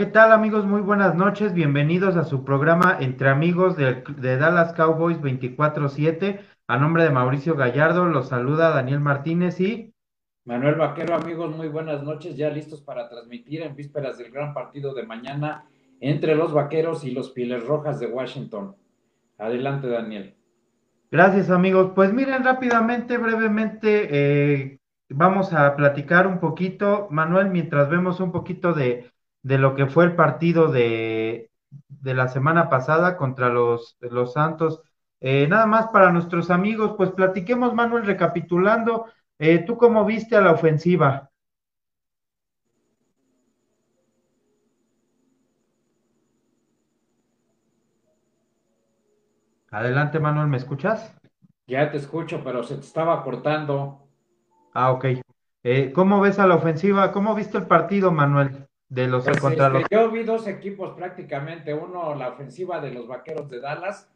¿qué tal amigos? Muy buenas noches. Bienvenidos a su programa Entre Amigos de, de Dallas Cowboys 24-7. A nombre de Mauricio Gallardo, los saluda Daniel Martínez y... Manuel Vaquero, amigos, muy buenas noches. Ya listos para transmitir en vísperas del gran partido de mañana entre los Vaqueros y los Pieles Rojas de Washington. Adelante, Daniel. Gracias amigos. Pues miren rápidamente, brevemente, eh, vamos a platicar un poquito, Manuel, mientras vemos un poquito de, de lo que fue el partido de, de la semana pasada contra los, los Santos. Eh, nada más para nuestros amigos, pues platiquemos, Manuel, recapitulando. Eh, ¿Tú cómo viste a la ofensiva? Adelante, Manuel, ¿me escuchas? Ya te escucho, pero se te estaba cortando. Ah, ok. Eh, ¿cómo ves a la ofensiva? ¿Cómo viste el partido, Manuel? De los Pues, contra este, los. yo vi dos equipos prácticamente, uno la ofensiva de los Vaqueros de Dallas,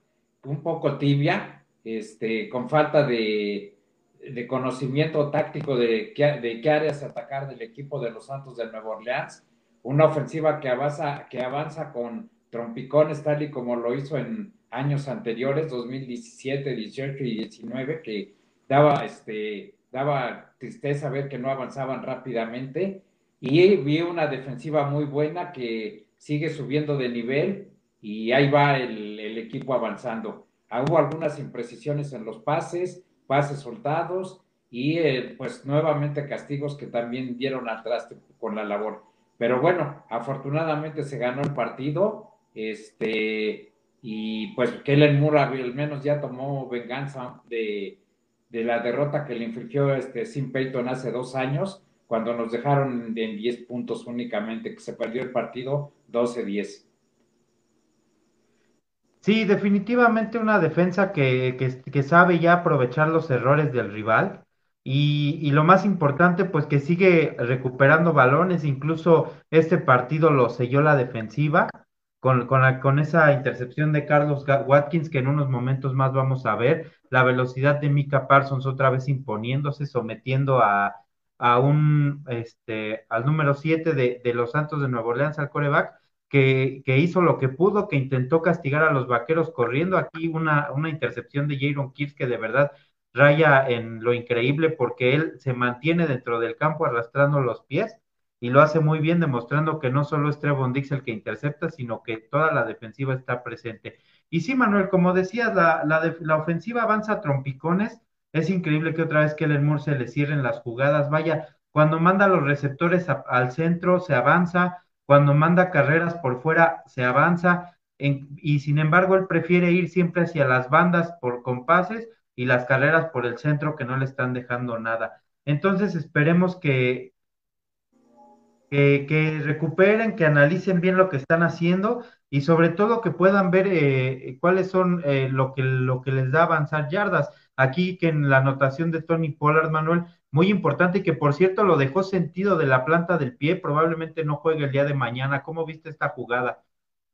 un poco tibia, este, con falta de, de conocimiento táctico de qué, de qué áreas atacar del equipo de los Santos de Nueva Orleans, una ofensiva que avanza, que avanza con trompicones tal y como lo hizo en años anteriores, 2017, 18 y 19, que daba, este, daba tristeza ver que no avanzaban rápidamente. Y vi una defensiva muy buena que sigue subiendo de nivel y ahí va el, equipo avanzando. Ah, Hubo algunas imprecisiones en los pases, pases soltados y eh, pues nuevamente castigos que también dieron al traste con la labor. Pero bueno, afortunadamente se ganó el partido, este, y pues Kellen Moore al menos ya tomó venganza de, de la derrota que le infligió este Sim Payton hace dos años, cuando nos dejaron en 10 puntos únicamente, que se perdió el partido 12-10. Sí, definitivamente una defensa que, que, sabe ya aprovechar los errores del rival y, y lo más importante, pues que sigue recuperando balones, incluso este partido lo selló la defensiva con, con, con esa intercepción de Carlos Watkins que en unos momentos más vamos a ver, la velocidad de Mika Parsons otra vez imponiéndose, sometiendo a, a un, este, al número 7 de, de los Santos de Nueva Orleans, al coreback que, que hizo lo que pudo, que intentó castigar a los vaqueros corriendo. Aquí una, una intercepción de Jaron Kears que de verdad raya en lo increíble porque él se mantiene dentro del campo arrastrando los pies y lo hace muy bien, demostrando que no solo es Trevon Dix el que intercepta, sino que toda la defensiva está presente. Y sí, Manuel, como decías, la, la, la ofensiva avanza a trompicones. Es increíble que otra vez que el Moore se le cierren las jugadas. Vaya, cuando manda los receptores al centro, se avanza cuando manda carreras por fuera, se avanza, y sin embargo, él prefiere ir siempre hacia las bandas por compases y las carreras por el centro que no le están dejando nada. Entonces, esperemos que, que recuperen, que analicen bien lo que están haciendo y sobre todo que puedan ver eh, cuáles son eh, lo que, lo que les da avanzar yardas. Aquí que en la anotación de Tony Pollard, Manuel, muy importante que por cierto lo dejó sentido de la planta del pie, probablemente no juegue el día de mañana. ¿Cómo viste esta jugada?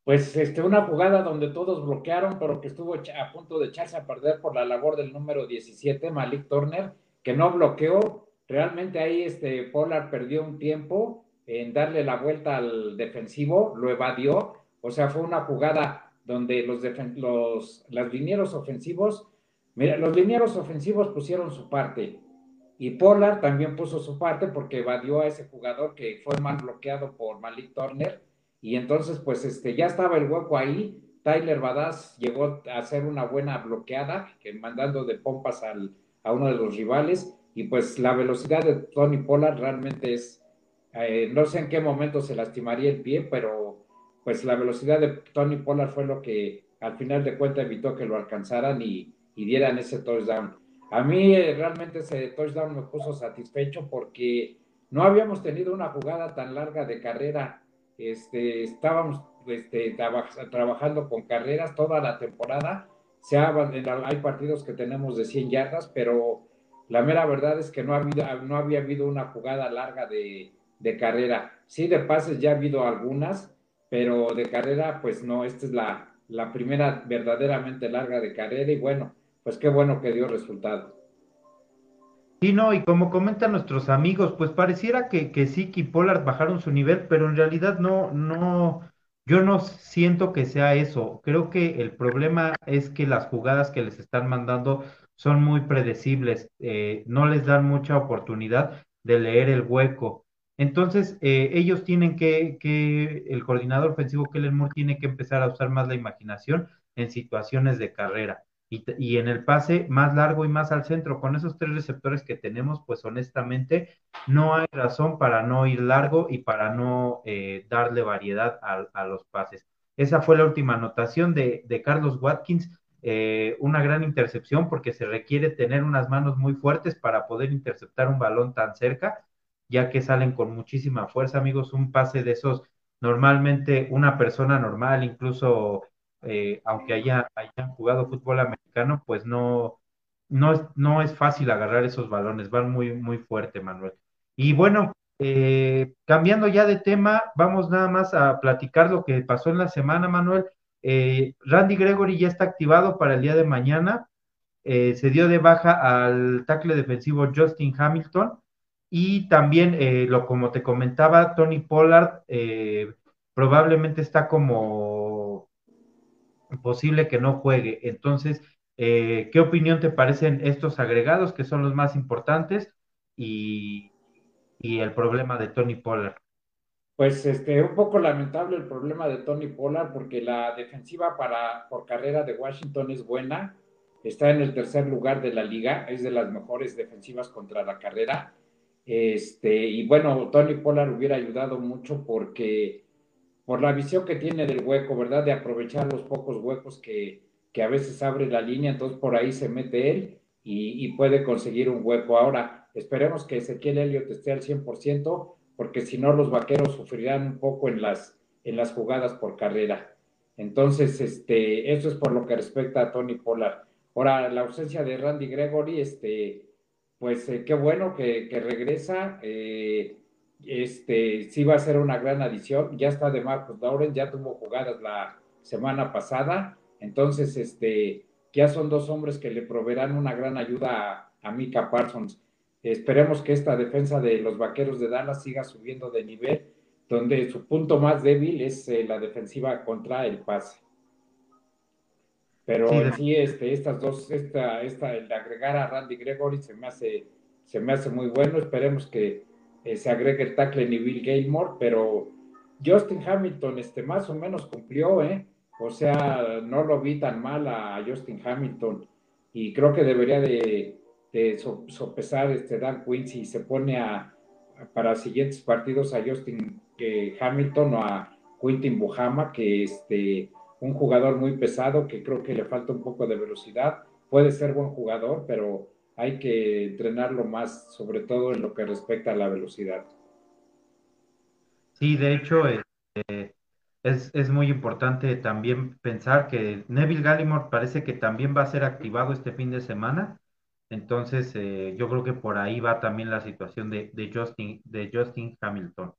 Pues este, una jugada donde todos bloquearon, pero que estuvo a punto de echarse a perder por la labor del número 17, Malik Turner, que no bloqueó. Realmente ahí este, Pollard perdió un tiempo en darle la vuelta al defensivo, lo evadió. O sea, fue una jugada donde los, los las linieros ofensivos, mira, los linieros ofensivos pusieron su parte y Pollard también puso su parte porque evadió a ese jugador que fue mal bloqueado por Malik Turner y entonces, pues, este, ya estaba el hueco ahí. Tyler Badass llegó a hacer una buena bloqueada, que mandando de pompas al, a uno de los rivales. Y pues la velocidad de Tony Pollard realmente es, eh, no sé en qué momento se lastimaría el pie, pero pues la velocidad de Tony Pollard fue lo que al final de cuentas evitó que lo alcanzaran y, y dieran ese touchdown. A mí eh, realmente ese touchdown me puso satisfecho porque no habíamos tenido una jugada tan larga de carrera este, estábamos este, traba- trabajando con carreras toda la temporada. Se ha- hay partidos que tenemos de 100 yardas, pero la mera verdad es que no, ha habido, no había habido una jugada larga de, de carrera. Sí, de pases ya ha habido algunas, pero de carrera, pues no, esta es la, la primera verdaderamente larga de carrera y bueno, pues qué bueno que dio resultado. Sí, no, y como comentan nuestros amigos, pues pareciera que, que sí, que Pollard bajaron su nivel, pero en realidad no, no, yo no siento que sea eso. Creo que el problema es que las jugadas que les están mandando son muy predecibles, eh, no les dan mucha oportunidad de leer el hueco. Entonces, eh, ellos tienen que, el coordinador ofensivo Kellen Moore tiene que empezar a usar más la imaginación en situaciones de carrera y, en el pase más largo y más al centro, con esos tres receptores que tenemos, pues honestamente no hay razón para no ir largo y para no eh, darle variedad a, los pases. Esa fue la última anotación de, de Carlos Watkins, eh, una gran intercepción porque se requiere tener unas manos muy fuertes para poder interceptar un balón tan cerca, ya que salen con muchísima fuerza, amigos, un pase de esos, normalmente una persona normal, incluso eh, aunque haya, hayan jugado fútbol americano, pues no, no, es, no es fácil agarrar esos balones, van muy, muy fuerte, Manuel. Y bueno, eh, cambiando ya de tema, vamos nada más a platicar lo que pasó en la semana, Manuel. Eh, Randy Gregory ya está activado para el día de mañana. Eh, se dio de baja al tackle defensivo Justin Hamilton y también, eh, lo como te comentaba, Tony Pollard probablemente está como posible que no juegue. Entonces, eh, ¿qué opinión te parecen estos agregados que son los más importantes y, y, el problema de Tony Pollard? Pues este, un poco lamentable el problema de Tony Pollard porque la defensiva para, por carrera de Washington es buena, está en el tercer lugar de la liga, es de las mejores defensivas contra la carrera. Este, y bueno, Tony Pollard hubiera ayudado mucho porque por la visión que tiene del hueco, ¿verdad? De aprovechar los pocos huecos que, que a veces abre la línea, entonces por ahí se mete él y, puede conseguir un hueco. Ahora, esperemos que Ezequiel Elliott esté al 100%, porque si no los vaqueros sufrirán un poco en las, en las jugadas por carrera. Entonces, este, eso es por lo que respecta a Tony Pollard. Ahora, la ausencia de Randy Gregory, este, pues eh, qué bueno que, regresa. Eh, este, sí va a ser una gran adición. Ya está de Marcus Lauren, ya tuvo jugadas la semana pasada. Entonces, este, ya son dos hombres que le proveerán una gran ayuda a, a Mika Parsons. Esperemos que esta defensa de los vaqueros de Dallas siga subiendo de nivel, donde su punto más débil es eh, la defensiva contra el pase. Pero sí, sí, este, estas dos, esta, esta, el de agregar a Randy Gregory se me hace, se me hace muy bueno. Esperemos que eh, se agregue el tackle Neville Gilmore, pero Justin Hamilton este, más o menos cumplió, ¿eh? O sea, no lo vi tan mal a Justin Hamilton y creo que debería de, de sopesar este Dan Quinn si se pone a, a, para siguientes partidos a Justin eh, Hamilton o a Quintin Bohama, que este un jugador muy pesado que creo que le falta un poco de velocidad. Puede ser buen jugador, pero hay que entrenarlo más, sobre todo en lo que respecta a la velocidad. Sí, de hecho, eh, es, es, muy importante también pensar que Neville Gallimore parece que también va a ser activado este fin de semana. Entonces, eh, yo creo que por ahí va también la situación de, de Justin, de Justin Hamilton.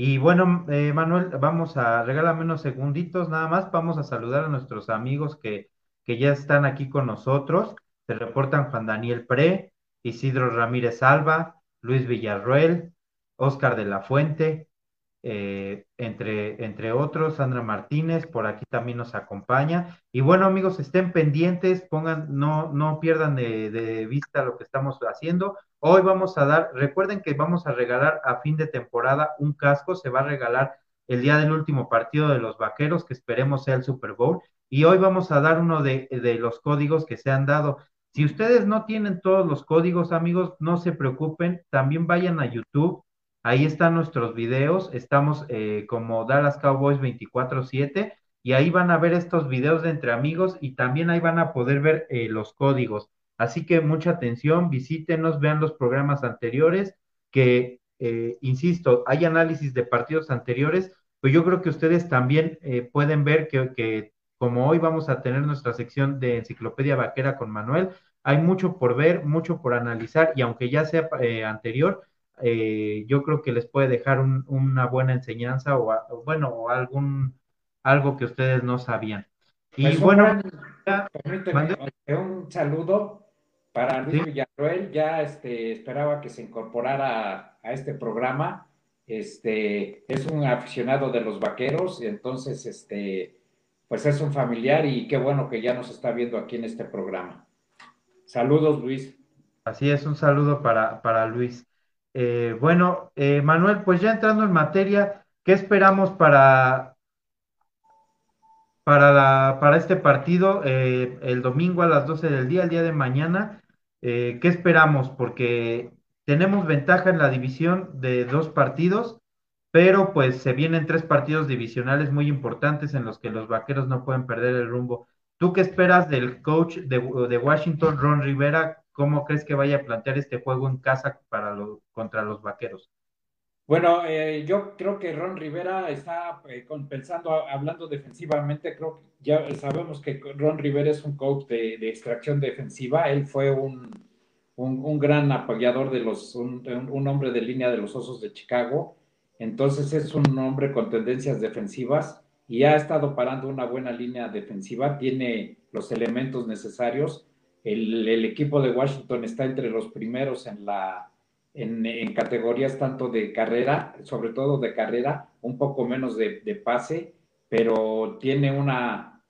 Y bueno, eh, Manuel, vamos a regalarme unos segunditos nada más. Vamos a saludar a nuestros amigos que, que ya están aquí con nosotros. Se reportan Juan Daniel Pre, Isidro Ramírez Alba, Luis Villarroel, Oscar de la Fuente, eh, entre, entre otros, Sandra Martínez, por aquí también nos acompaña. Y bueno, amigos, estén pendientes, pongan, no, no pierdan de, de, vista lo que estamos haciendo. Hoy vamos a dar, recuerden que vamos a regalar a fin de temporada un casco, se va a regalar el día del último partido de los vaqueros, que esperemos sea el Super Bowl. Y hoy vamos a dar uno de, de los códigos que se han dado. Si ustedes no tienen todos los códigos, amigos, no se preocupen, también vayan a YouTube, ahí están nuestros videos, estamos eh, como Dallas Cowboys 24/7 y ahí van a ver estos videos de entre amigos y también ahí van a poder ver eh, los códigos. Así que mucha atención, visítenos, vean los programas anteriores, que, eh, insisto, hay análisis de partidos anteriores, pues yo creo que ustedes también pueden ver que, como hoy vamos a tener nuestra sección de enciclopedia vaquera con Manuel, hay mucho por ver, mucho por analizar y aunque ya sea anterior, eh, yo creo que les puede dejar un, una buena enseñanza o, a, bueno, o algún algo que ustedes no sabían. Y pues bueno, un, permíteme, un saludo para Luis Villarroel, ya este, esperaba que se incorporara a, este programa. Este, es un aficionado de los vaqueros, entonces, este, pues es un familiar y qué bueno que ya nos está viendo aquí en este programa. Saludos, Luis. Así es, un saludo para, para Luis. Eh, bueno, eh, Manuel, pues ya entrando en materia, ¿qué esperamos para, para, para este partido eh, el domingo a las 12 del día, el día de mañana? ¿Qué esperamos? Porque tenemos ventaja en la división de dos partidos, pero pues se vienen tres partidos divisionales muy importantes en los que los vaqueros no pueden perder el rumbo. ¿Tú qué esperas del coach de Washington, Ron Rivera? ¿Cómo crees que vaya a plantear este juego en casa para contra los vaqueros? Bueno, eh, yo creo que Ron Rivera está eh, pensando, hablando defensivamente, creo que ya sabemos que Ron Rivera es un coach de, extracción defensiva, él fue un, un, gran apoyador de los, un, un, hombre de línea de los Osos de Chicago, entonces es un hombre con tendencias defensivas y ha estado parando una buena línea defensiva, tiene los elementos necesarios el, equipo de Washington está entre los primeros en, la, en, categorías tanto de carrera, sobre todo de carrera, un poco menos de, pase, pero tiene una,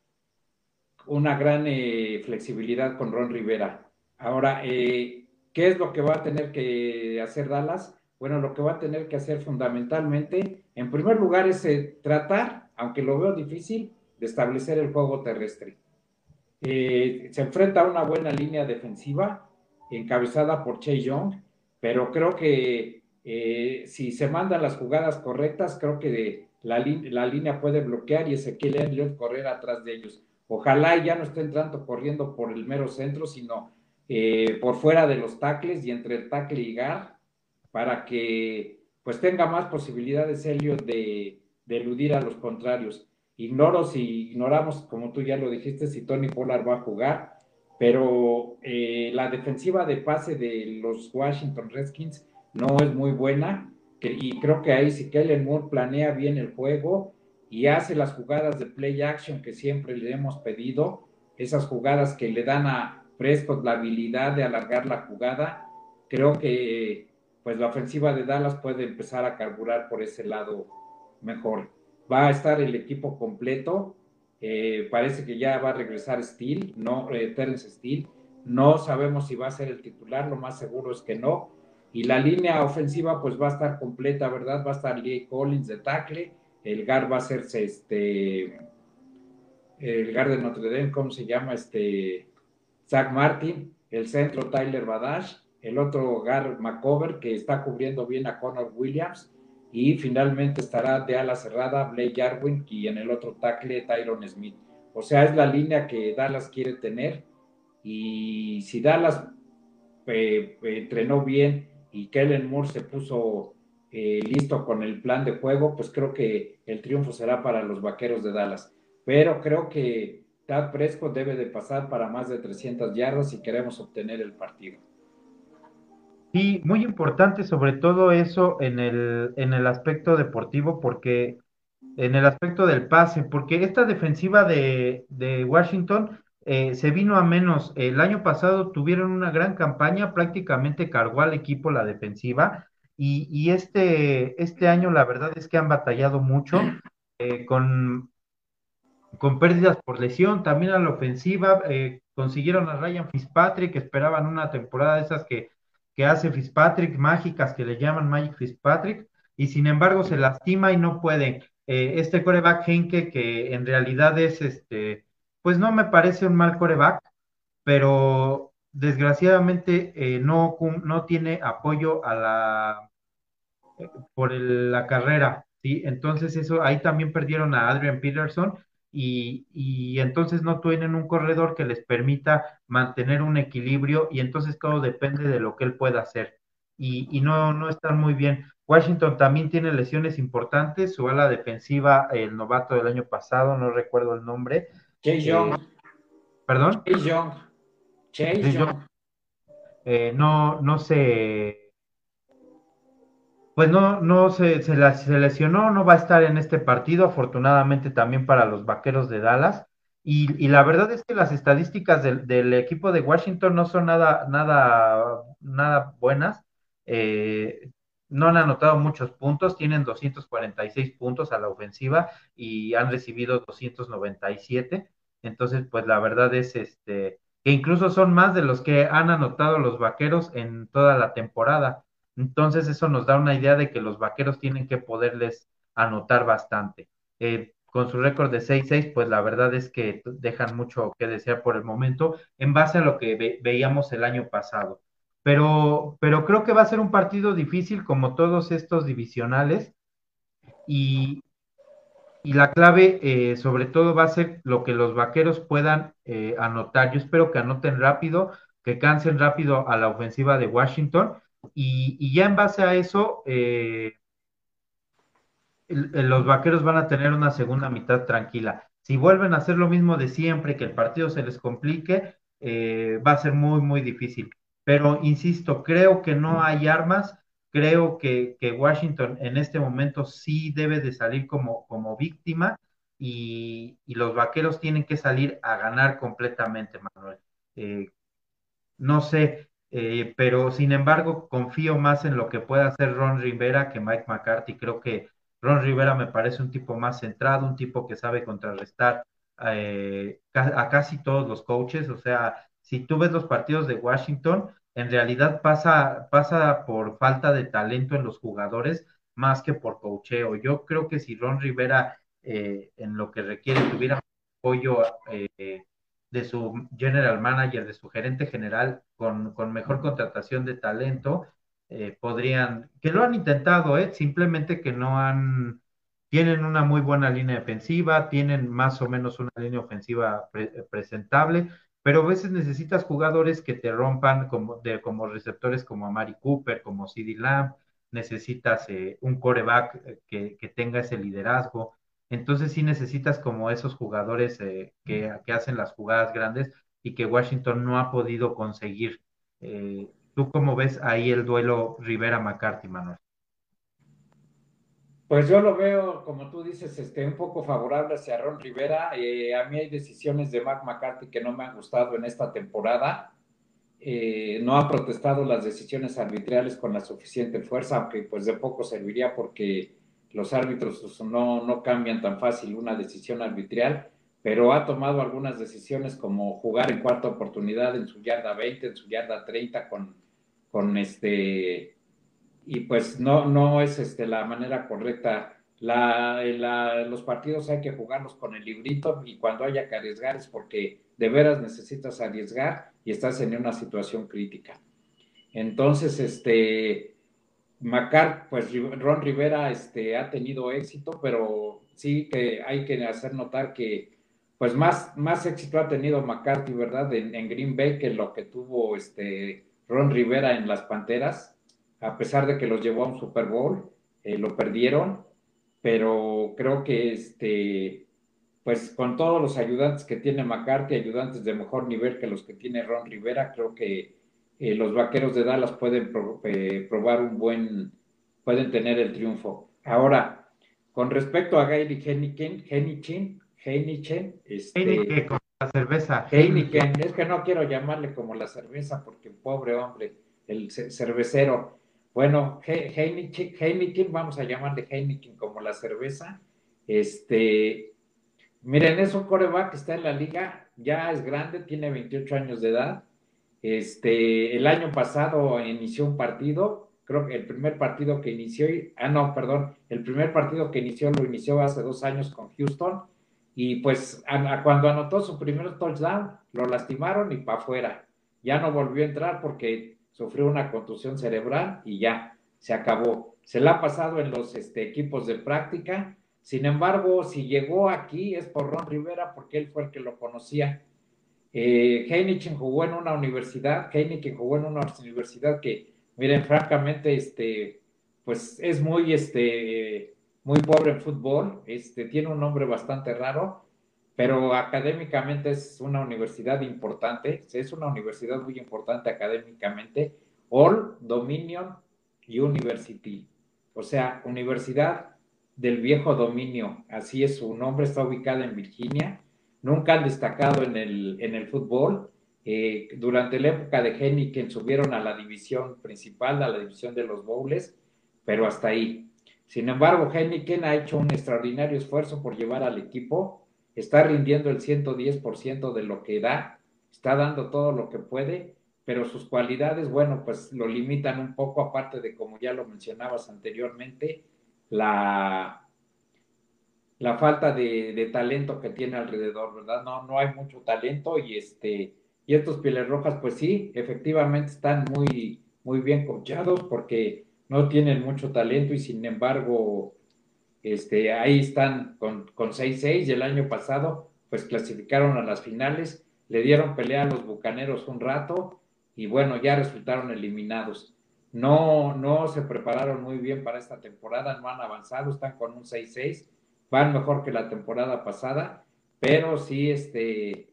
una gran eh, flexibilidad con Ron Rivera. Ahora, eh, ¿qué es lo que va a tener que hacer Dallas? Bueno, lo que va a tener que hacer fundamentalmente, en primer lugar, es eh, tratar, aunque lo veo difícil, de establecer el juego terrestre. Eh, se enfrenta a una buena línea defensiva encabezada por Che Young, pero creo que eh, si se mandan las jugadas correctas, creo que la, línea puede bloquear y Ezequiel Elliott correr atrás de ellos. Ojalá ya no estén tanto corriendo por el mero centro, sino eh, por fuera de los tacles y entre el tackle y gar, para que pues tenga más posibilidades Elliott de, de eludir a los contrarios. Ignoro si ignoramos, como tú ya lo dijiste, si Tony Pollard va a jugar, pero eh, la defensiva de pase de los Washington Redskins no es muy buena y creo que ahí si Kellen Moore planea bien el juego y hace las jugadas de play action que siempre le hemos pedido, esas jugadas que le dan a Prescott la habilidad de alargar la jugada, creo que pues la ofensiva de Dallas puede empezar a carburar por ese lado mejor va a estar el equipo completo. Eh, parece que ya va a regresar Steel, no eh, Terence Steel. No sabemos si va a ser el titular, lo más seguro es que no. Y la línea ofensiva pues va a estar completa, ¿verdad? Va a estar Lee Collins de tackle, el GAR va a ser este, el GAR de Notre Dame, ¿cómo se llama? Este, Zach Martin, el centro Tyler Badash, el otro GAR McCover que está cubriendo bien a Connor Williams y finalmente estará de ala cerrada Blake Jarwin y en el otro tackle Tyron Smith. O sea, es la línea que Dallas quiere tener y si Dallas eh, entrenó bien y Kellen Moore se puso eh, listo con el plan de juego, pues creo que el triunfo será para los Vaqueros de Dallas. Pero creo que Tad Prescott debe de pasar para más de 300 yardas si queremos obtener el partido. Sí, muy importante sobre todo eso en el, en el aspecto deportivo, porque en el aspecto del pase, porque esta defensiva de, de Washington eh, se vino a menos. El año pasado tuvieron una gran campaña, prácticamente cargó al equipo la defensiva, y, y este, este año la verdad es que han batallado mucho eh, con, con pérdidas por lesión, también a la ofensiva, eh, consiguieron a Ryan Fitzpatrick, esperaban una temporada de esas que que hace Fitzpatrick, mágicas que le llaman Magic Fitzpatrick, y sin embargo se lastima y no puede. Eh, este coreback Henke, que en realidad es este, pues no me parece un mal coreback, pero desgraciadamente eh, no, no tiene apoyo a la por la carrera, ¿sí? Entonces eso, ahí también perdieron a Adrian Peterson, y, entonces no tienen un corredor que les permita mantener un equilibrio y entonces todo depende de lo que él pueda hacer. Y, no, no están muy bien. Washington también tiene lesiones importantes, su ala defensiva, el novato del año pasado, no recuerdo el nombre. Chase Young. ¿Perdón? Chase Young. Chase Young. Eh, no, no sé pues no, no se, se, lesionó, no va a estar en este partido, afortunadamente también para los Vaqueros de Dallas. Y, la verdad es que las estadísticas del, equipo de Washington no son nada, nada, nada buenas. Eh, no han anotado muchos puntos, tienen 246 puntos a la ofensiva y han recibido 297. Entonces, pues la verdad es este que incluso son más de los que han anotado los vaqueros en toda la temporada. Entonces, eso nos da una idea de que los vaqueros tienen que poderles anotar bastante. Eh, con su récord de 6-6, pues la verdad es que dejan mucho que desear por el momento en base a lo que veíamos el año pasado. Pero, pero creo que va a ser un partido difícil como todos estos divisionales y, y la clave eh, sobre todo va a ser lo que los vaqueros puedan eh, anotar. Yo espero que anoten rápido, que cansen rápido a la ofensiva de Washington y, y ya en base a eso... Eh, los vaqueros van a tener una segunda mitad tranquila. Si vuelven a hacer lo mismo de siempre, que el partido se les complique, eh, va a ser muy, muy difícil. Pero insisto, creo que no hay armas, creo que, Washington en este momento sí debe de salir como, como víctima y, los vaqueros tienen que salir a ganar completamente, Manuel. Eh, no sé, eh, pero sin embargo confío más en lo que pueda hacer Ron Rivera que Mike McCarthy. Creo que Ron Rivera me parece un tipo más centrado, un tipo que sabe contrarrestar eh, a casi todos los coaches. O sea, si tú ves los partidos de Washington, en realidad pasa, pasa por falta de talento en los jugadores más que por coacheo. Yo creo que si Ron Rivera eh, en lo que requiere tuviera apoyo de su general manager, de su gerente general, con, con mejor contratación de talento, eh, podrían, que lo han intentado, ¿eh? simplemente que no han, tienen una muy buena línea defensiva, tienen más o menos una línea ofensiva presentable, pero a veces necesitas jugadores que te rompan como, de, como receptores como Amari Cooper, como CD Lamb, necesitas eh, un coreback eh, que, que, tenga ese liderazgo. Entonces sí necesitas como esos jugadores que, que, hacen las jugadas grandes y que Washington no ha podido conseguir. Eh, ¿Tú cómo ves ahí el duelo Rivera-McCarthy, Manuel? Pues yo lo veo, como tú dices, este, un poco favorable hacia Ron Rivera. Eh, a mí hay decisiones de Mark McCarthy que no me han gustado en esta temporada. Eh, no ha protestado las decisiones arbitrales con la suficiente fuerza, aunque pues de poco serviría porque los árbitros pues, no, no cambian tan fácil una decisión arbitral, pero ha tomado algunas decisiones como jugar en cuarta oportunidad en su yarda 20, en su yarda 30 con con este, y pues no, no es este, la manera correcta. La, los partidos hay que jugarlos con el librito y cuando haya que arriesgar es porque de veras necesitas arriesgar y estás en una situación crítica. Entonces, este, Macar, pues Ron Rivera este, ha tenido éxito, pero sí que hay que hacer notar que pues más, más éxito ha tenido McCarthy, ¿verdad? En, en Green Bay que lo que tuvo este Ron Rivera en las Panteras, a pesar de que los llevó a un Super Bowl, eh, lo perdieron, pero creo que este, pues con todos los ayudantes que tiene McCarthy, ayudantes de mejor nivel que los que tiene Ron Rivera, creo que eh, los vaqueros de Dallas pueden eh, probar un buen, pueden tener el triunfo. Ahora, con respecto a Gaily Heineken, Heineken, Heineken, este, la cerveza. Heineken, es que no quiero llamarle como la cerveza porque pobre hombre, el cervecero. Bueno, Heineken, vamos a llamarle Heineken como la cerveza. Este, miren, es un coreback que está en la liga, ya es grande, tiene 28 años de edad. Este, el año pasado inició un partido, creo que el primer partido que inició, ah, no, perdón, el primer partido que inició lo inició hace dos años con Houston y pues cuando anotó su primer touchdown, lo lastimaron y para afuera. Ya no volvió a entrar porque sufrió una contusión cerebral y ya, se acabó. Se la ha pasado en los este, equipos de práctica. Sin embargo, si llegó aquí es por Ron Rivera porque él fue el que lo conocía. Eh, Heineken jugó en una universidad, Heineken jugó en una universidad que, miren, francamente, este, pues es muy, este, muy pobre en fútbol, este, tiene un nombre bastante raro, pero académicamente es una universidad importante, es una universidad muy importante académicamente, All Dominion University, o sea, Universidad del Viejo Dominio, así es su nombre, está ubicada en Virginia, nunca han destacado en el, en el fútbol. Eh, durante la época de Henneken subieron a la división principal, a la división de los bowls, pero hasta ahí. Sin embargo, Henneken ha hecho un extraordinario esfuerzo por llevar al equipo, está rindiendo el 110% de lo que da, está dando todo lo que puede, pero sus cualidades, bueno, pues lo limitan un poco, aparte de, como ya lo mencionabas anteriormente, la, la falta de, talento que tiene alrededor, ¿verdad? No, no hay mucho talento y este y estos pieles rojas, pues sí, efectivamente están muy, muy bien coachados porque no tienen mucho talento y sin embargo, este, ahí están con, con 6-6 y el año pasado, pues clasificaron a las finales, le dieron pelea a los bucaneros un rato y bueno, ya resultaron eliminados. No, no se prepararon muy bien para esta temporada, no han avanzado, están con un 6-6 van mejor que la temporada pasada, pero sí, este,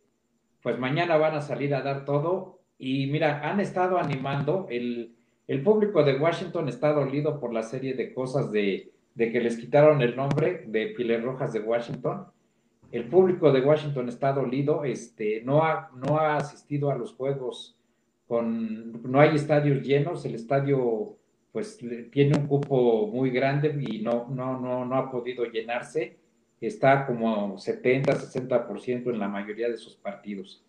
pues mañana van a salir a dar todo. Y mira, han estado animando, el, el público de Washington está dolido por la serie de cosas de, de que les quitaron el nombre de Piles Rojas de Washington. El público de Washington está dolido, este, no, ha, no ha asistido a los juegos con, no hay estadios llenos, el estadio pues tiene un cupo muy grande y no, no, no, no ha podido llenarse. Está como 70, 60% en la mayoría de sus partidos.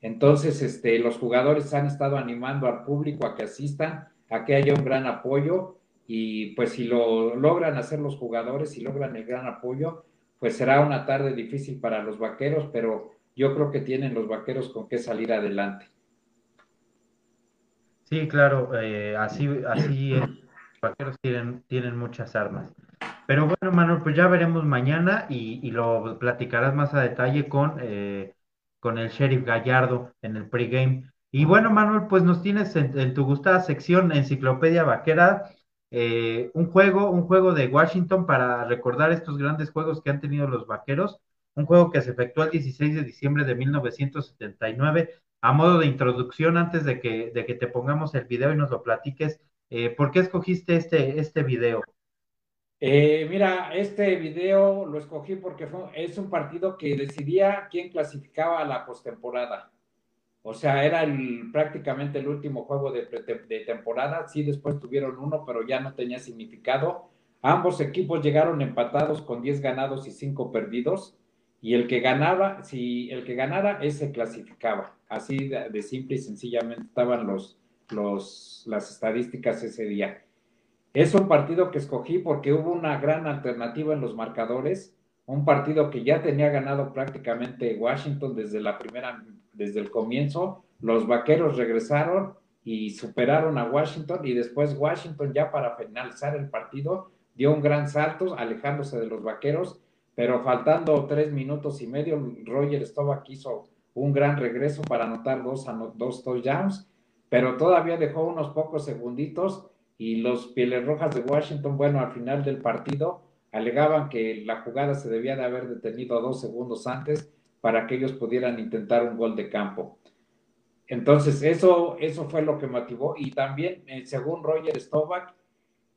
Entonces, este, los jugadores han estado animando al público a que asistan, a que haya un gran apoyo y pues si lo logran hacer los jugadores, si logran el gran apoyo, pues será una tarde difícil para los vaqueros, pero yo creo que tienen los vaqueros con qué salir adelante. Sí, claro, eh, así, así los vaqueros tienen, tienen muchas armas. Pero bueno, Manuel, pues ya veremos mañana y, lo platicarás más a detalle con, eh, con el sheriff Gallardo en el pregame. Y bueno, Manuel, pues nos tienes en, tu gustada sección Enciclopedia Vaquera eh, un juego, un juego de Washington para recordar estos grandes juegos que han tenido los vaqueros. Un juego que se efectuó el 16 de diciembre de 1979 a modo de introducción, antes de que, te pongamos el video y nos lo platiques, eh, ¿por qué escogiste este, este video? Eh, mira, este video lo escogí porque fue, es un partido que decidía quién clasificaba a la postemporada. O sea, era el, prácticamente el último juego de, de, temporada. Sí, después tuvieron uno, pero ya no tenía significado. Ambos equipos llegaron empatados con 10 ganados y 5 perdidos. Y el que ganaba, si el que ganara, ese clasificaba. Así de, simple y sencillamente estaban los, los, las estadísticas ese día. Es un partido que escogí porque hubo una gran alternativa en los marcadores, un partido que ya tenía ganado prácticamente Washington desde la primera, desde el comienzo. Los vaqueros regresaron y superaron a Washington y después Washington ya para finalizar el partido dio un gran salto alejándose de los vaqueros, pero faltando tres minutos y medio, Roger Stovak hizo un gran regreso para anotar dos, dos touchdowns, pero todavía dejó unos pocos segunditos y los Pieles Rojas de Washington, bueno, al final del partido alegaban que la jugada se debía de haber detenido dos segundos antes para que ellos pudieran intentar un gol de campo. Entonces, eso, eso fue lo que motivó. Y también, eh, según Roger Stovak,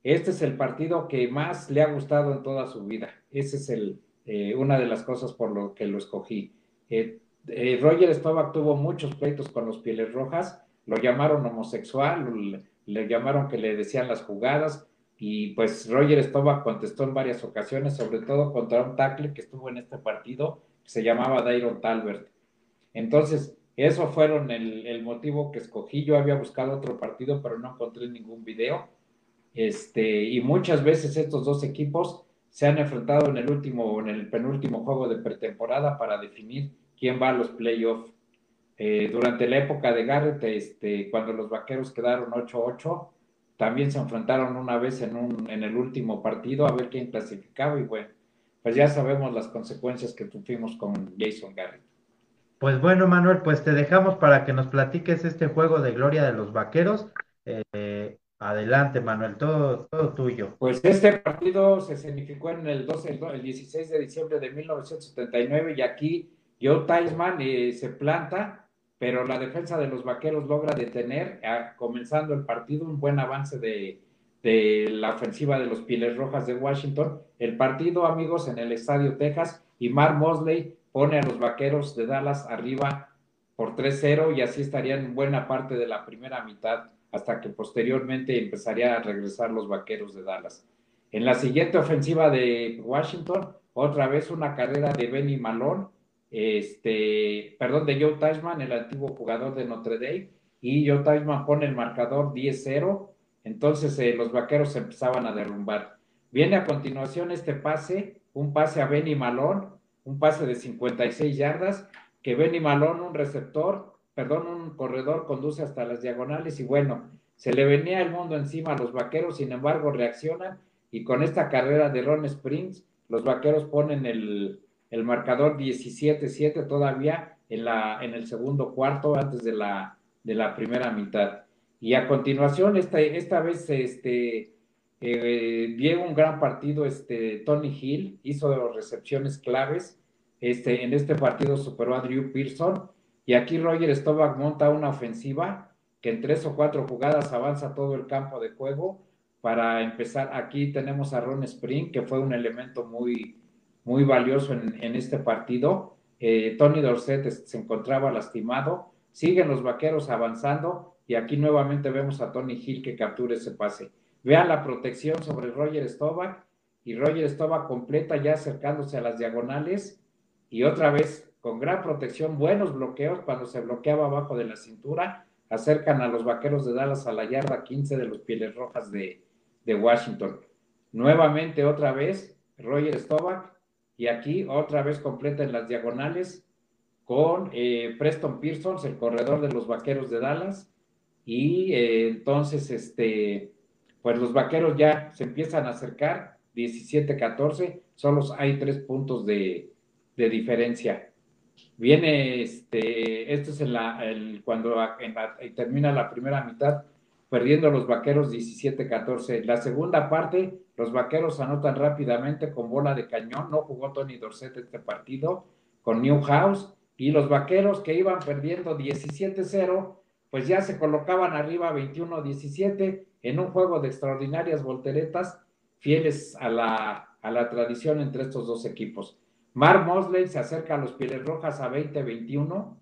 este es el partido que más le ha gustado en toda su vida. Esa es el, eh, una de las cosas por lo que lo escogí. Eh, eh, Roger Stovak tuvo muchos pleitos con los Pieles Rojas, lo llamaron homosexual, le, llamaron que le decían las jugadas, y pues Roger Stovak contestó en varias ocasiones, sobre todo contra un tackle que estuvo en este partido, que se llamaba Dairon Talbert. Entonces, eso fueron el, el, motivo que escogí. Yo había buscado otro partido, pero no encontré ningún video. Este, y muchas veces estos dos equipos se han enfrentado en el último, en el penúltimo juego de pretemporada para definir quién va a los playoffs. Eh, durante la época de Garrett, este, cuando los vaqueros quedaron 8-8, también se enfrentaron una vez en, un, en el último partido a ver quién clasificaba y bueno, pues ya sabemos las consecuencias que tuvimos con Jason Garrett. Pues bueno, Manuel, pues te dejamos para que nos platiques este juego de gloria de los vaqueros. Eh, adelante, Manuel, todo, todo tuyo. Pues este partido se significó en el, 12, el 16 de diciembre de 1979 y aquí Joe Taisman eh, se planta, pero la defensa de los vaqueros logra detener, comenzando el partido, un buen avance de, la ofensiva de los Piles Rojas de Washington. El partido, amigos, en el Estadio Texas, y Mark Mosley pone a los vaqueros de Dallas arriba por 3-0 y así estarían buena parte de la primera mitad hasta que posteriormente empezaría a regresar los vaqueros de Dallas. En la siguiente ofensiva de Washington, otra vez una carrera de Benny Malone, este, perdón, de Joe Tashman, el antiguo jugador de Notre Dame, y Joe Tashman pone el marcador 10-0, entonces eh, los vaqueros empezaban a derrumbar. Viene a continuación este pase, un pase a Benny Malone, un pase de 56 yardas, que Benny Malone, un receptor, perdón, un corredor, conduce hasta las diagonales y bueno, se le venía el mundo encima a los vaqueros, sin embargo reaccionan y con esta carrera de Ron Springs, los vaqueros ponen el, el marcador 17-7 todavía en, la, en el segundo cuarto antes de la, de la primera mitad. Y a continuación, esta, esta vez, este, eh, un gran partido, este, Tony Hill hizo recepciones claves, este, en este partido superó a Drew Pearson y aquí Roger Staubach monta una ofensiva que en tres o cuatro jugadas avanza todo el campo de juego para empezar. Aquí tenemos a Ron Spring, que fue un elemento muy, muy valioso en, este partido. Eh, Tony Dorset se encontraba lastimado. Siguen los vaqueros avanzando y aquí nuevamente vemos a Tony Hill que captura ese pase. Vean la protección sobre Roger Staubach y Roger Staubach completa ya acercándose a las diagonales y otra vez con gran protección, buenos bloqueos cuando se bloqueaba abajo de la cintura, acercan a los vaqueros de Dallas a la yarda 15 de los Pieles Rojas de, Washington. Nuevamente otra vez Roger Staubach y aquí otra vez completa en las diagonales con eh, Preston Pearson, el corredor de los vaqueros de Dallas. Y eh, entonces, este, pues los vaqueros ya se empiezan a acercar, 17-14, solo hay tres puntos de, de diferencia. Viene, este, esto es en la, el, cuando termina la primera mitad, perdiendo los vaqueros 17-14. La segunda parte, los vaqueros anotan rápidamente con bola de cañón. No jugó Tony Dorset este partido con Newhouse. Y los vaqueros que iban perdiendo 17-0, pues ya se colocaban arriba 21-17 en un juego de extraordinarias volteretas, fieles a la, a la tradición entre estos dos equipos. Mar Mosley se acerca a los Pieles Rojas a 2021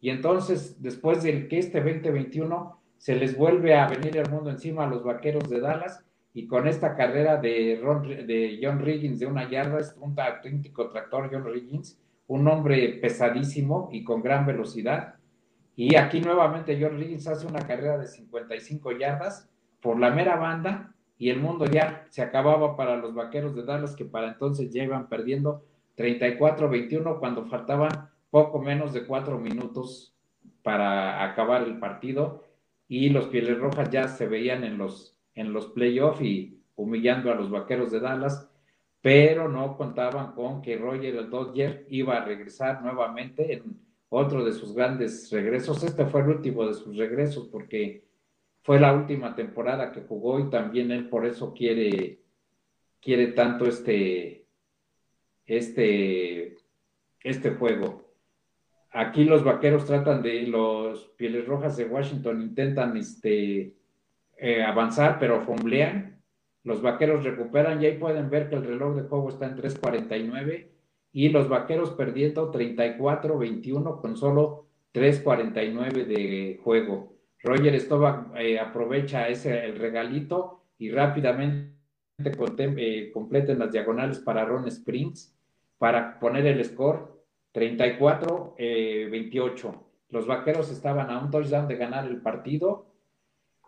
y entonces después de que este 2021 se les vuelve a venir el mundo encima a los Vaqueros de Dallas y con esta carrera de, John Riggins de una yarda, es un auténtico tractor John Riggins, un hombre pesadísimo y con gran velocidad. Y aquí nuevamente John Riggins hace una carrera de 55 yardas por la mera banda y el mundo ya se acababa para los Vaqueros de Dallas que para entonces ya iban perdiendo 34-21 cuando faltaban poco menos de cuatro minutos para acabar el partido y los Pieles Rojas ya se veían en los, en los playoffs y humillando a los Vaqueros de Dallas, pero no contaban con que Roger el Dodger iba a regresar nuevamente en otro de sus grandes regresos. Este fue el último de sus regresos porque fue la última temporada que jugó y también él por eso quiere, quiere tanto este, este, este juego. Aquí los vaqueros tratan de, los Pieles Rojas de Washington intentan este, eh, avanzar, pero fomblean. Los vaqueros recuperan y ahí pueden ver que el reloj de juego está en 3.49 y los vaqueros perdiendo 34-21 con solo 3.49 de juego. Roger Stovak eh, aprovecha ese el regalito y rápidamente eh, completen las diagonales para Ron Springs para poner el score 34-28. Eh, Los vaqueros estaban a un touchdown de ganar el partido.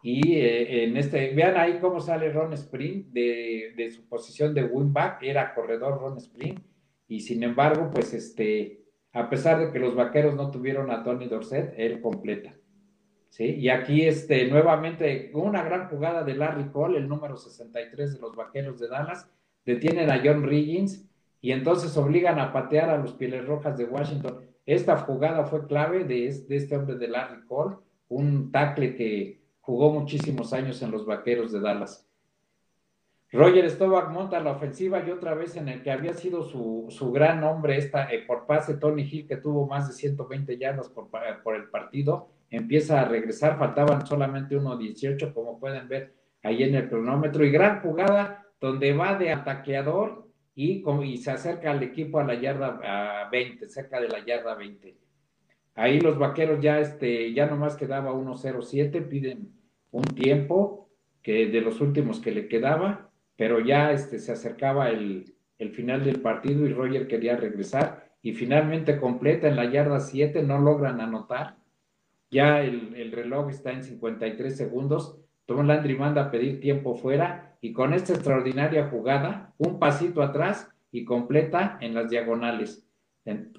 Y eh, en este, vean ahí cómo sale Ron Spring de, su posición de wingback, era corredor Ron Spring, y sin embargo, pues este, a pesar de que los vaqueros no tuvieron a Tony Dorset, él completa. ¿sí? Y aquí, este, nuevamente, una gran jugada de Larry Cole, el número 63 de los vaqueros de Dallas, detienen a John Riggins y entonces obligan a patear a los Pieles Rojas de Washington. Esta jugada fue clave de, este hombre de Larry Cole, un tackle que jugó muchísimos años en los Vaqueros de Dallas. Roger Staubach monta la ofensiva y otra vez en el que había sido su, gran hombre esta, eh, por pase, Tony Hill, que tuvo más de 120 yardas por, por el partido, empieza a regresar, faltaban solamente 1.18, como pueden ver ahí en el cronómetro, y gran jugada donde va de ataqueador y, y se acerca al equipo a la yarda a 20, cerca de la yarda 20. Ahí los vaqueros ya, este, ya nomás quedaba 1-0-7, piden un tiempo que de los últimos que le quedaba, pero ya este, se acercaba el, el final del partido y Roger quería regresar y finalmente completa en la yarda 7, no logran anotar. Ya el, el reloj está en 53 segundos. Tom Landry manda a pedir tiempo fuera y con esta extraordinaria jugada, un pasito atrás y completa en las diagonales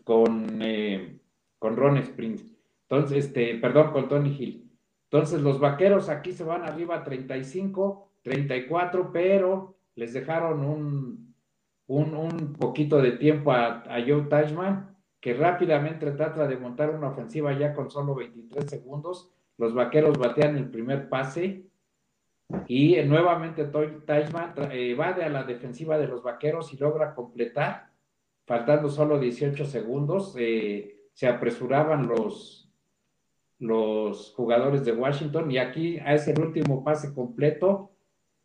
con, eh, con Ron Sprint. Entonces, este, perdón, con Tony Hill. Entonces, los vaqueros aquí se van arriba 35, 34, pero les dejaron un, un, poquito de tiempo a, Joe Tashman, que rápidamente trata de montar una ofensiva ya con solo 23 segundos. Los vaqueros batean el primer pase y eh, nuevamente Tashman eh, va a la defensiva de los vaqueros y logra completar, faltando solo 18 segundos. Eh, se apresuraban los, los jugadores de Washington y aquí es el último pase completo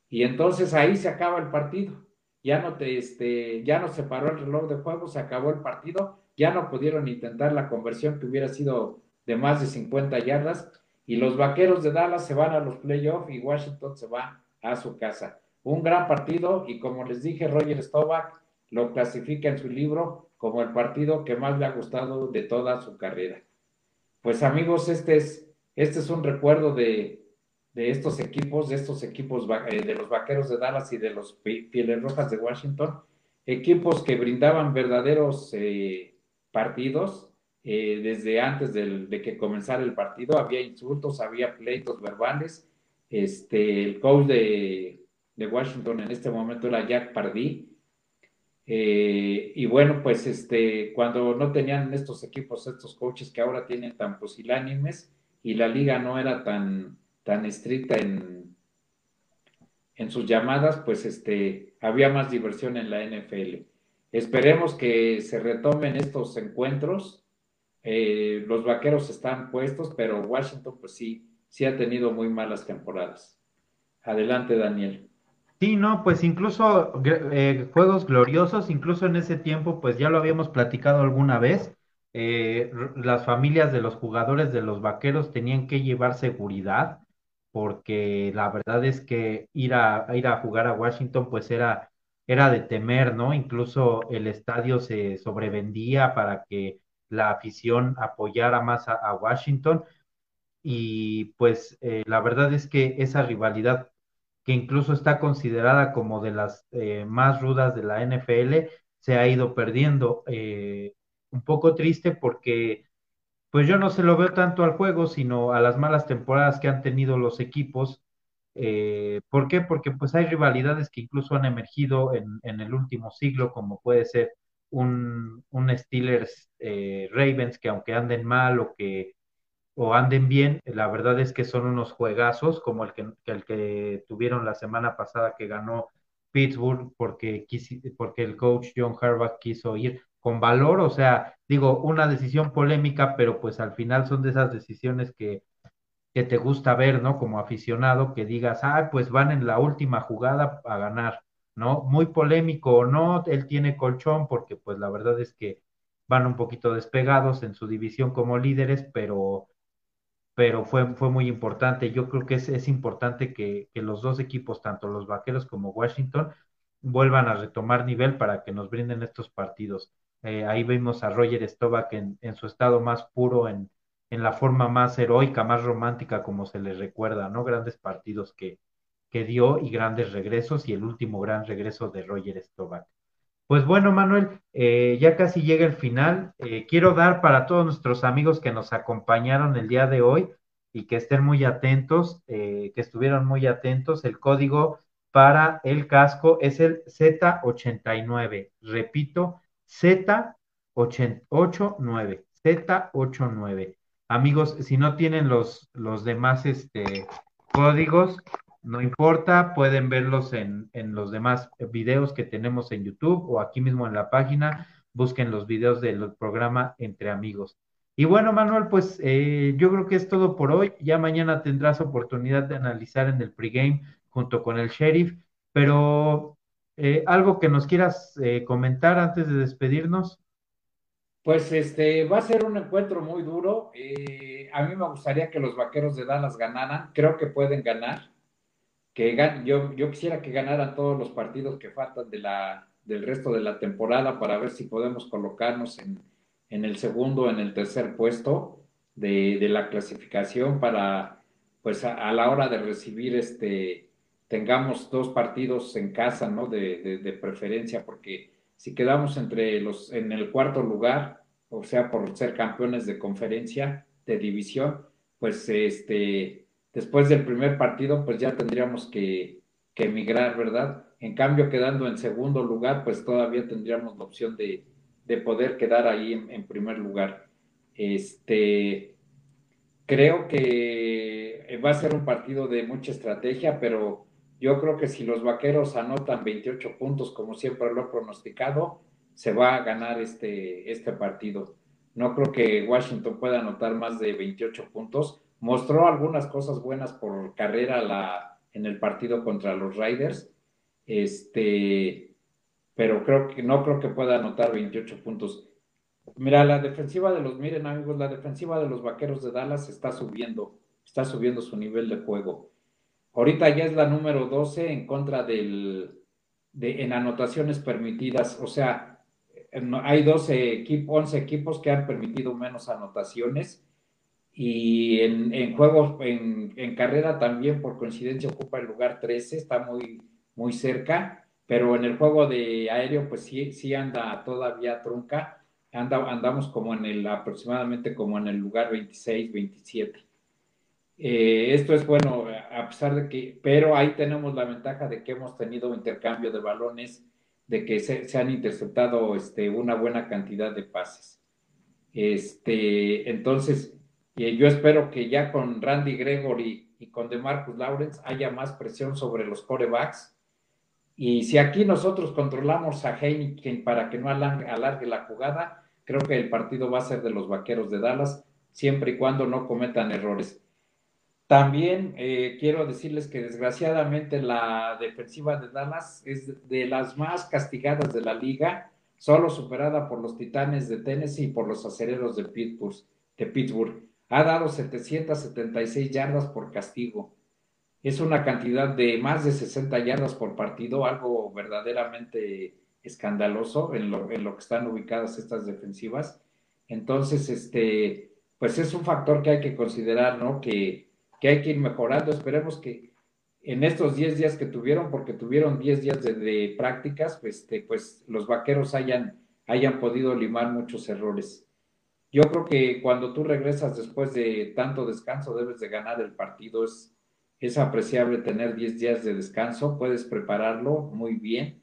y entonces ahí se acaba el partido ya no te, este, ya no se paró el reloj de juego, se acabó el partido, ya no pudieron intentar la conversión que hubiera sido de más de 50 yardas, y los vaqueros de Dallas se van a los playoffs y Washington se va a su casa. Un gran partido, y como les dije, Roger Staubach lo clasifica en su libro como el partido que más le ha gustado de toda su carrera. Pues amigos, este es, este es un recuerdo de, de estos equipos, de estos equipos eh, de los Vaqueros de Dallas y de los Pieles Rojas de Washington, equipos que brindaban verdaderos eh, partidos eh, desde antes de que comenzara el partido. Había insultos, había pleitos verbales. Este, el coach de, de Washington en este momento era Jack Pardee. Y bueno, pues este, cuando no tenían estos equipos, estos coaches que ahora tienen tan pusilánimes y la liga no era tan, tan estricta en, en sus llamadas, pues este, había más diversión en la NFL. Esperemos que se retomen estos encuentros. Eh, los vaqueros están puestos, pero Washington, pues sí, sí ha tenido muy malas temporadas. Adelante, Daniel. Sí, no, pues incluso eh, juegos gloriosos, incluso en ese tiempo, pues ya lo habíamos platicado alguna vez. Eh, las familias de los jugadores de los vaqueros tenían que llevar seguridad porque la verdad es que ir a, ir a jugar a Washington pues era, era de temer, ¿no? Incluso el estadio se sobrevendía para que la afición apoyara más a, Washington y pues eh, la verdad es que esa rivalidad que incluso está considerada como de las eh, más rudas de la NFL, se ha ido perdiendo. Eh, un poco triste porque pues yo no se lo veo tanto al juego, sino a las malas temporadas que han tenido los equipos. Eh, ¿Por qué? Porque pues hay rivalidades que incluso han emergido en, el último siglo, como puede ser un, un Steelers Ravens, que aunque anden mal o que o anden bien, la verdad es que son unos juegazos, como el que, el que tuvieron la semana pasada que ganó Pittsburgh porque, porque el coach John Harbaugh quiso ir con valor, o sea, digo, una decisión polémica, pero pues al final son de esas decisiones que, que te gusta ver, ¿no? Como aficionado, que digas, ah, pues van en la última jugada a ganar, ¿no? Muy polémico o no, él tiene colchón, porque pues la verdad es que van un poquito despegados en su división como líderes, pero, pero fue, fue muy importante. Yo creo que es, es importante que, que los dos equipos, tanto los Vaqueros como Washington, vuelvan a retomar nivel para que nos brinden estos partidos. Eh, ahí vemos a Roger Stovak en, su estado más puro, en, en, la forma más heroica, más romántica, como se le recuerda, ¿no? Grandes partidos que, que dio y grandes regresos, y el último gran regreso de Roger Stovak. Pues bueno, Manuel, eh, ya casi llega el final. Eh, quiero dar para todos nuestros amigos que nos acompañaron el día de hoy y que estén muy atentos, que estuvieron muy atentos, el código para el casco es el Z89. Repito, Z89, Z89. Amigos, si no tienen los, los demás este, códigos, no importa, pueden verlos en, en, los demás videos que tenemos en YouTube o aquí mismo en la página. Busquen los videos del programa Entre Amigos. Y bueno, Manuel, pues eh, yo creo que es todo por hoy. Ya mañana tendrás oportunidad de analizar en el pregame junto con el sheriff, pero Eh, ¿algo que nos quieras eh, comentar antes de despedirnos? Pues este va a ser un encuentro muy duro. A mí me gustaría que los vaqueros de Dallas ganaran. Creo que pueden ganar. Que yo, yo quisiera que ganaran todos los partidos que faltan de la, del resto de la temporada para ver si podemos colocarnos en, en el segundo, en el tercer puesto de, de la clasificación para, pues a, la hora de recibir este, tengamos dos partidos en casa, ¿no? De, de, de preferencia, porque si quedamos entre los, en el cuarto lugar, o sea, por ser campeones de conferencia, de división, pues este, después del primer partido, pues ya tendríamos que, emigrar, ¿verdad? En cambio, quedando en segundo lugar, pues todavía tendríamos la opción de, de poder quedar ahí en, en, primer lugar. Este, creo que va a ser un partido de mucha estrategia, pero yo creo que si los vaqueros anotan 28 puntos, como siempre lo he pronosticado, se va a ganar este, este partido. No creo que Washington pueda anotar más de 28 puntos. Mostró algunas cosas buenas por carrera la, en el partido contra los Raiders, este, pero creo que no creo que pueda anotar 28 puntos. Mira, la defensiva de los, miren amigos, la defensiva de los Vaqueros de Dallas está subiendo, está subiendo su nivel de juego Ahorita ya es la número 12 en contra del, de, en anotaciones permitidas. O sea, hay 12 equipos, 11 equipos que han permitido menos anotaciones. Y en, en juegos, en, en, carrera también, por coincidencia, ocupa el lugar 13, está muy, muy cerca. Pero en el juego de aéreo, pues sí, sí anda todavía trunca. Anda, andamos como en el, aproximadamente como en el lugar 26, 27. Eh, esto es bueno, a pesar de que, pero ahí tenemos la ventaja de que hemos tenido intercambio de balones, de que se, se han interceptado este, una buena cantidad de pases. Este, entonces, eh, yo espero que ya con Randy Gregory y con DeMarcus Lawrence haya más presión sobre los corebacks. Y si aquí nosotros controlamos a Heineken para que no alargue, alargue la jugada, creo que el partido va a ser de los vaqueros de Dallas, siempre y cuando no cometan errores. También eh, quiero decirles que desgraciadamente la defensiva de Dallas es de las más castigadas de la liga, solo superada por los Titanes de Tennessee y por los Acereros de Pittsburgh. De Pittsburgh. Ha dado 776 yardas por castigo. Es una cantidad de más de 60 yardas por partido, algo verdaderamente escandaloso en lo, en lo que están ubicadas estas defensivas. Entonces, este, pues es un factor que hay que considerar, ¿no? Que que hay que ir mejorando. Esperemos que en estos 10 días que tuvieron, porque tuvieron 10 días de, prácticas, pues, este, pues los vaqueros hayan, hayan podido limar muchos errores. Yo creo que cuando tú regresas después de tanto descanso, debes de ganar el partido. Es, es apreciable tener 10 días de descanso, puedes prepararlo muy bien.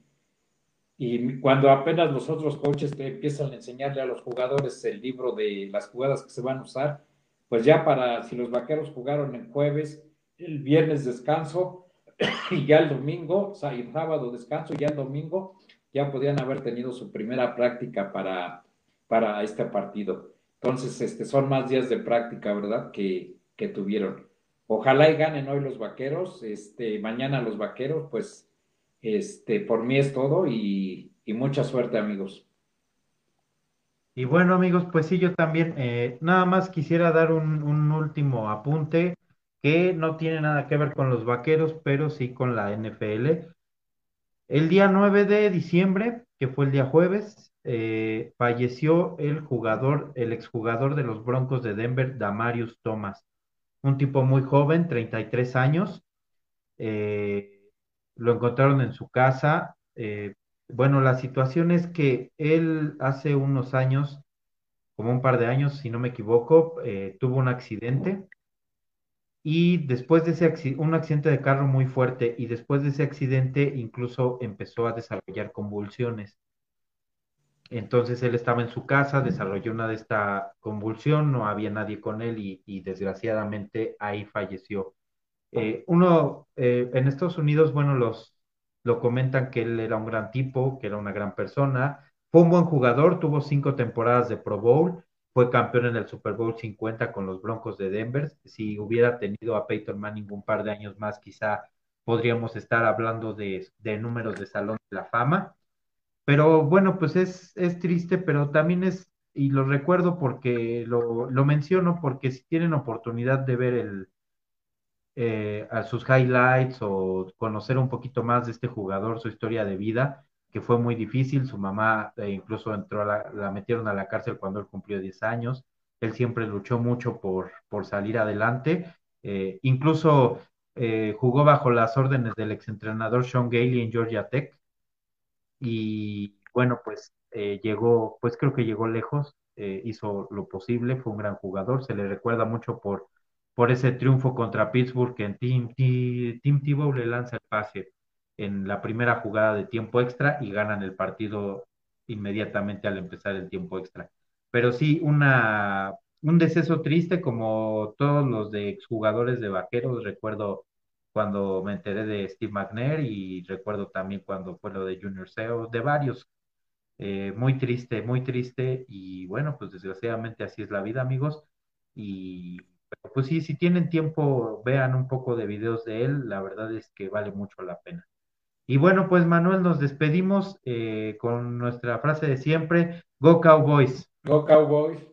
Y cuando apenas los otros coaches te empiezan a enseñarle a los jugadores el libro de las jugadas que se van a usar, pues ya para, si los vaqueros jugaron el jueves, el viernes descanso y ya el domingo, o sea, el sábado descanso y ya el domingo, ya podían haber tenido su primera práctica para, para este partido. Entonces, este, son más días de práctica, ¿verdad? Que, que tuvieron. Ojalá y ganen hoy los vaqueros, este, mañana los vaqueros, pues, este, por mí es todo y, y mucha suerte, amigos. Y bueno, amigos, pues sí, yo también eh, nada más quisiera dar un, un, último apunte que no tiene nada que ver con los vaqueros, pero sí con la NFL. El día 9 de diciembre, que fue el día jueves, eh, falleció el jugador, el exjugador de los Broncos de Denver, Damarius Thomas, un tipo muy joven, 33 años. Eh, lo encontraron en su casa, eh, bueno, la situación es que él hace unos años, como un par de años, si no me equivoco, tuvo un accidente y después de ese accidente, un accidente de carro muy fuerte y después de ese accidente incluso empezó a desarrollar convulsiones. Entonces él estaba en su casa, desarrolló una de esta convulsión, no había nadie con él y, desgraciadamente ahí falleció. Eh, uno, eh, en Estados Unidos, bueno, los, lo comentan que él era un gran tipo, que era una gran persona, fue un buen jugador, tuvo cinco temporadas de Pro Bowl, fue campeón en el Super Bowl 50 con los Broncos de Denver. Si hubiera tenido a Peyton Manning un par de años más, quizá podríamos estar hablando de números de Salón de la Fama. Pero bueno, pues es, es triste, pero también es, y lo recuerdo porque lo, lo menciono, porque si tienen oportunidad de ver el, eh, a sus highlights o conocer un poquito más de este jugador, su historia de vida, que fue muy difícil. Su mamá eh, incluso entró a la, la metieron a la cárcel cuando él cumplió 10 años. Él siempre luchó mucho por, por salir adelante. Eh, incluso eh, jugó bajo las órdenes del exentrenador Sean Gailey en Georgia Tech. Y bueno, pues eh, llegó, pues creo que llegó lejos, eh, hizo lo posible, fue un gran jugador. Se le recuerda mucho por por ese triunfo contra Pittsburgh que en Tim, Tim, Tim Tebow le lanza el pase en la primera jugada de tiempo extra y ganan el partido inmediatamente al empezar el tiempo extra. Pero sí, una, un deceso triste como todos los de exjugadores de Vaqueros. Recuerdo cuando me enteré de Steve McNair y recuerdo también cuando fue lo de Junior Seo, de varios. Eh, muy triste, muy triste y bueno, pues desgraciadamente así es la vida, amigos. Y pues sí, si tienen tiempo, vean un poco de videos de él, la verdad es que vale mucho la pena. Y bueno, pues Manuel, nos despedimos eh, con nuestra frase de siempre, Go Cowboys. Go Cowboys.